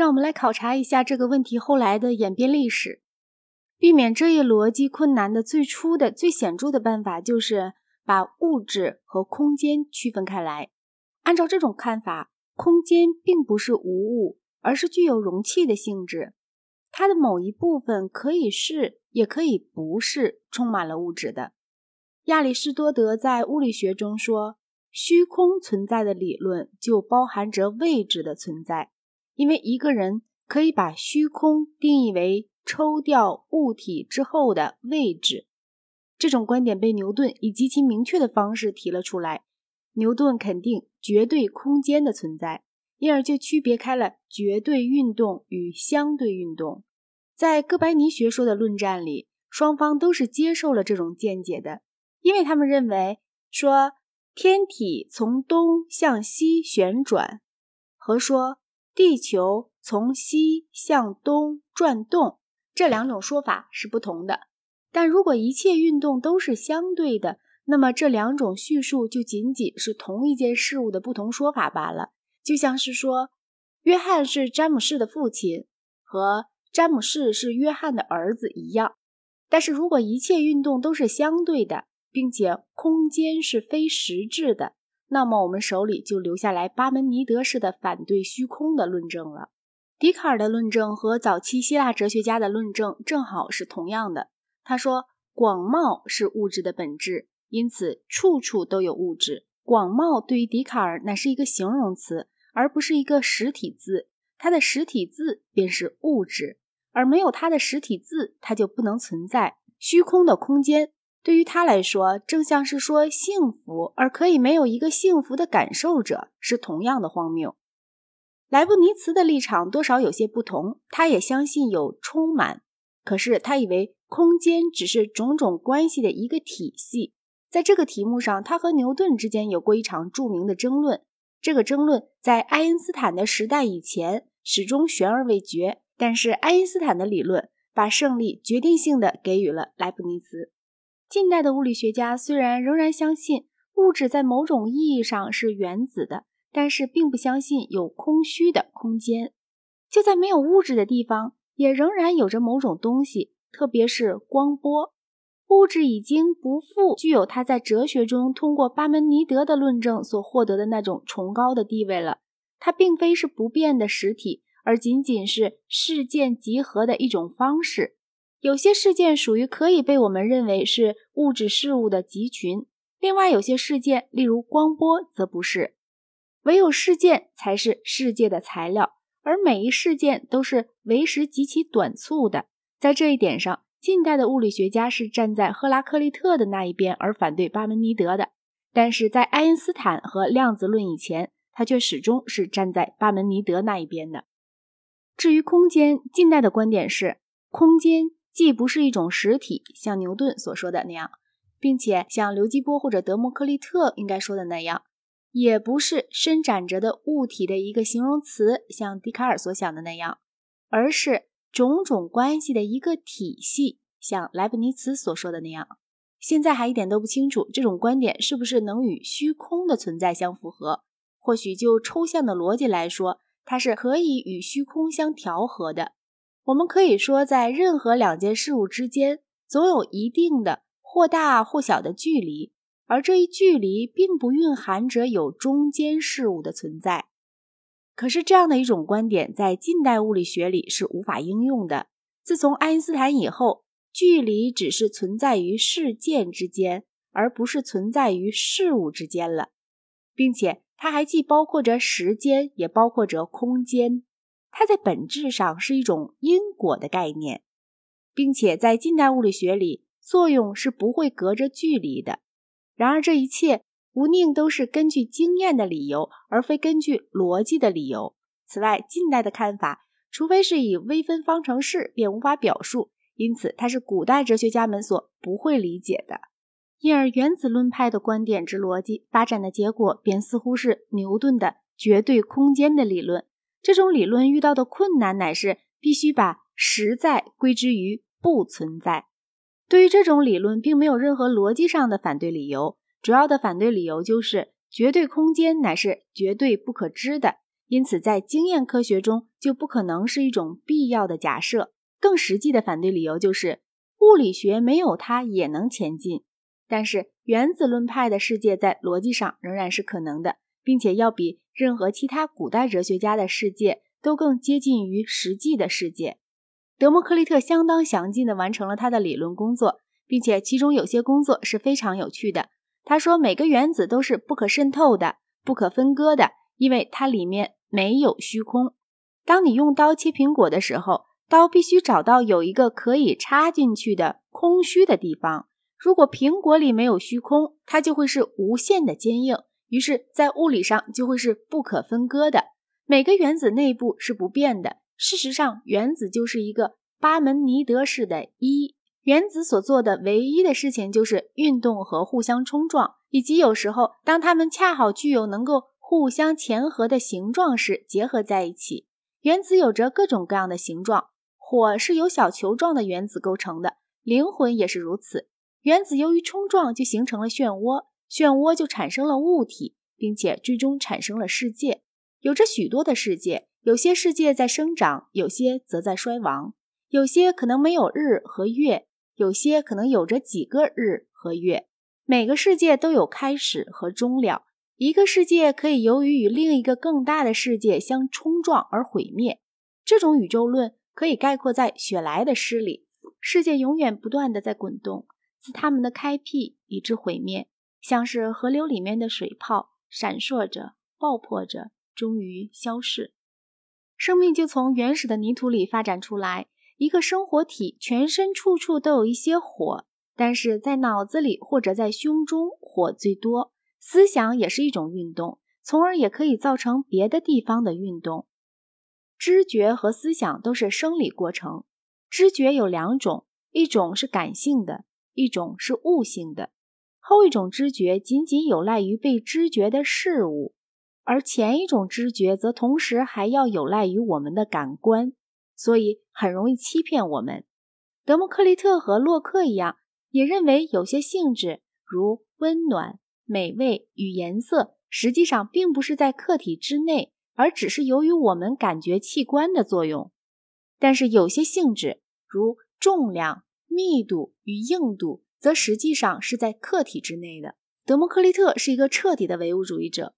让我们来考察一下这个问题后来的演变历史。避免这一逻辑困难的最初的最显著的办法，就是把物质和空间区分开来。按照这种看法，空间并不是无物，而是具有容器的性质。它的某一部分可以是，也可以不是充满了物质的。亚里士多德在物理学中说，虚空存在的理论就包含着位置的存在，因为一个人可以把虚空定义为。抽掉物体之后的位置，这种观点被牛顿以极其明确的方式提了出来。牛顿肯定绝对空间的存在，因而就区别开了绝对运动与相对运动。在哥白尼学说的论战里，双方都是接受了这种见解的，因为他们认为说天体从东向西旋转，和说地球从西向东转动。这两种说法是不同的，但如果一切运动都是相对的，那么这两种叙述就仅仅是同一件事物的不同说法罢了。就像是说，约翰是詹姆士的父亲，和詹姆士是约翰的儿子一样。但是如果一切运动都是相对的，并且空间是非实质的，那么我们手里就留下来巴门尼德式的反对虚空的论证了。笛卡尔的论证和早期希腊哲学家的论证正好是同样的。他说，广袤是物质的本质，因此处处都有物质。广袤对于笛卡尔乃是一个形容词，而不是一个实体字。它的实体字便是物质，而没有它的实体字，它就不能存在。虚空的空间对于他来说，正像是说幸福，而可以没有一个幸福的感受者，是同样的荒谬。莱布尼茨的立场多少有些不同，他也相信有充满，可是他以为空间只是种种关系的一个体系。在这个题目上，他和牛顿之间有过一场著名的争论。这个争论在爱因斯坦的时代以前始终悬而未决，但是爱因斯坦的理论把胜利决定性的给予了莱布尼茨。近代的物理学家虽然仍然相信物质在某种意义上是原子的。但是并不相信有空虚的空间，就在没有物质的地方，也仍然有着某种东西，特别是光波。物质已经不复具有它在哲学中通过巴门尼德的论证所获得的那种崇高的地位了。它并非是不变的实体，而仅仅是事件集合的一种方式。有些事件属于可以被我们认为是物质事物的集群，另外有些事件，例如光波，则不是。唯有事件才是世界的材料，而每一事件都是为时极其短促的。在这一点上，近代的物理学家是站在赫拉克利特的那一边，而反对巴门尼德的；但是在爱因斯坦和量子论以前，他却始终是站在巴门尼德那一边的。至于空间，近代的观点是，空间既不是一种实体，像牛顿所说的那样，并且像刘基波或者德谟克利特应该说的那样。也不是伸展着的物体的一个形容词，像笛卡尔所想的那样，而是种种关系的一个体系，像莱布尼茨所说的那样。现在还一点都不清楚这种观点是不是能与虚空的存在相符合。或许就抽象的逻辑来说，它是可以与虚空相调和的。我们可以说，在任何两件事物之间，总有一定的或大或小的距离。而这一距离并不蕴含着有中间事物的存在，可是这样的一种观点在近代物理学里是无法应用的。自从爱因斯坦以后，距离只是存在于事件之间，而不是存在于事物之间了，并且它还既包括着时间，也包括着空间。它在本质上是一种因果的概念，并且在近代物理学里，作用是不会隔着距离的。然而，这一切无宁都是根据经验的理由，而非根据逻辑的理由。此外，近代的看法，除非是以微分方程式，便无法表述，因此它是古代哲学家们所不会理解的。因而，原子论派的观点之逻辑发展的结果，便似乎是牛顿的绝对空间的理论。这种理论遇到的困难，乃是必须把实在归之于不存在。对于这种理论，并没有任何逻辑上的反对理由。主要的反对理由就是，绝对空间乃是绝对不可知的，因此在经验科学中就不可能是一种必要的假设。更实际的反对理由就是，物理学没有它也能前进。但是原子论派的世界在逻辑上仍然是可能的，并且要比任何其他古代哲学家的世界都更接近于实际的世界。德谟克利特相当详尽地完成了他的理论工作，并且其中有些工作是非常有趣的。他说，每个原子都是不可渗透的、不可分割的，因为它里面没有虚空。当你用刀切苹果的时候，刀必须找到有一个可以插进去的空虚的地方。如果苹果里没有虚空，它就会是无限的坚硬，于是，在物理上就会是不可分割的。每个原子内部是不变的。事实上，原子就是一个巴门尼德式的一。原子所做的唯一的事情就是运动和互相冲撞，以及有时候当它们恰好具有能够互相前合的形状时结合在一起。原子有着各种各样的形状。火是由小球状的原子构成的，灵魂也是如此。原子由于冲撞就形成了漩涡，漩涡就产生了物体，并且最终产生了世界。有着许多的世界，有些世界在生长，有些则在衰亡，有些可能没有日和月，有些可能有着几个日和月。每个世界都有开始和终了。一个世界可以由于与另一个更大的世界相冲撞而毁灭。这种宇宙论。可以概括在雪莱的诗里：世界永远不断的在滚动，自它们的开辟以至毁灭，像是河流里面的水泡，闪烁着，爆破着，终于消逝。生命就从原始的泥土里发展出来，一个生活体，全身处处都有一些火，但是在脑子里或者在胸中火最多。思想也是一种运动，从而也可以造成别的地方的运动。知觉和思想都是生理过程。知觉有两种，一种是感性的，一种是悟性的。后一种知觉仅仅有赖于被知觉的事物，而前一种知觉则同时还要有赖于我们的感官，所以很容易欺骗我们。德谟克利特和洛克一样，也认为有些性质，如温暖、美味与颜色，实际上并不是在客体之内。而只是由于我们感觉器官的作用，但是有些性质，如重量、密度与硬度，则实际上是在客体之内的。德谟克利特是一个彻底的唯物主义者。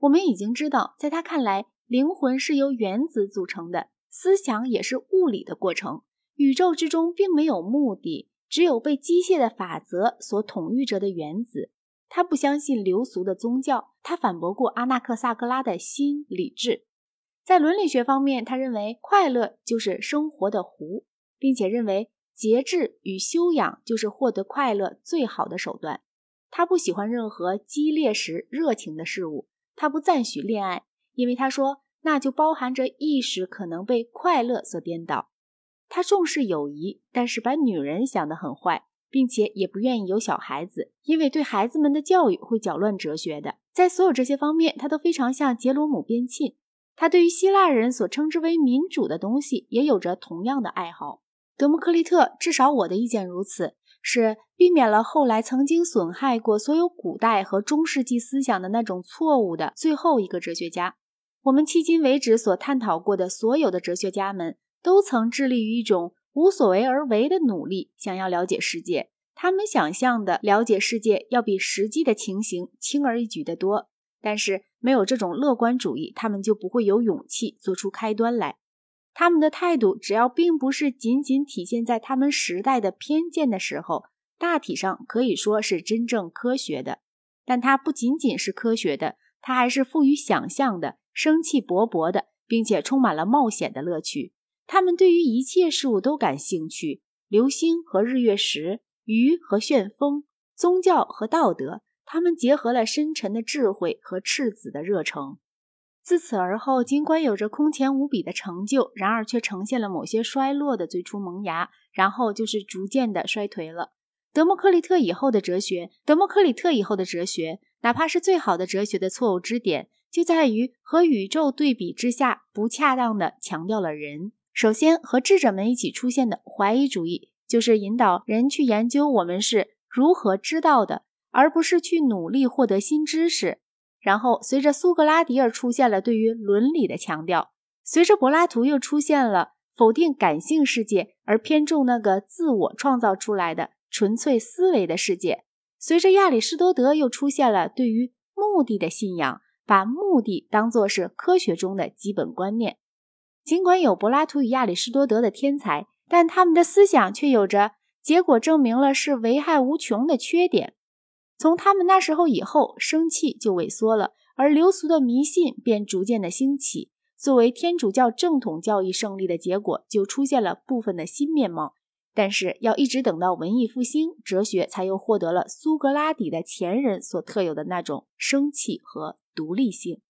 我们已经知道，在他看来，灵魂是由原子组成的，思想也是物理的过程。宇宙之中并没有目的，只有被机械的法则所统御着的原子。他不相信流俗的宗教，他反驳过阿纳克萨格拉的心理智。在伦理学方面，他认为快乐就是生活的湖，并且认为节制与修养就是获得快乐最好的手段。他不喜欢任何激烈时热情的事物，他不赞许恋爱，因为他说那就包含着意识可能被快乐所颠倒。他重视友谊，但是把女人想得很坏。并且也不愿意有小孩子，因为对孩子们的教育会搅乱哲学的。在所有这些方面，他都非常像杰罗姆边沁。他对于希腊人所称之为民主的东西也有着同样的爱好。德谟克利特，至少我的意见如此，是避免了后来曾经损害过所有古代和中世纪思想的那种错误的最后一个哲学家。我们迄今为止所探讨过的所有的哲学家们，都曾致力于一种。无所为而为的努力，想要了解世界。他们想象的了解世界要比实际的情形轻而易举得多。但是没有这种乐观主义，他们就不会有勇气做出开端来。他们的态度，只要并不是仅仅体现在他们时代的偏见的时候，大体上可以说是真正科学的。但它不仅仅是科学的，它还是富于想象的、生气勃勃的，并且充满了冒险的乐趣。他们对于一切事物都感兴趣，流星和日月食，鱼和旋风，宗教和道德，他们结合了深沉的智慧和赤子的热诚。自此而后，尽管有着空前无比的成就，然而却呈现了某些衰落的最初萌芽，然后就是逐渐的衰颓了。德谟克利特以后的哲学，德谟克利特以后的哲学，哪怕是最好的哲学的错误支点，就在于和宇宙对比之下，不恰当的强调了人。首先，和智者们一起出现的怀疑主义，就是引导人去研究我们是如何知道的，而不是去努力获得新知识。然后随着苏格拉底而出现了对于伦理的强调，随着柏拉图又出现了否定感性世界而偏重那个自我创造出来的纯粹思维的世界，随着亚里士多德又出现了对于目的的信仰，把目的当作是科学中的基本观念。尽管有柏拉图与亚里士多德的天才，但他们的思想却有着结果证明了是危害无穷的缺点。从他们那时候以后，生气就萎缩了，而流俗的迷信便逐渐的兴起。作为天主教正统教义胜利的结果，就出现了部分的新面貌。但是，要一直等到文艺复兴，哲学才又获得了苏格拉底的前人所特有的那种生气和独立性。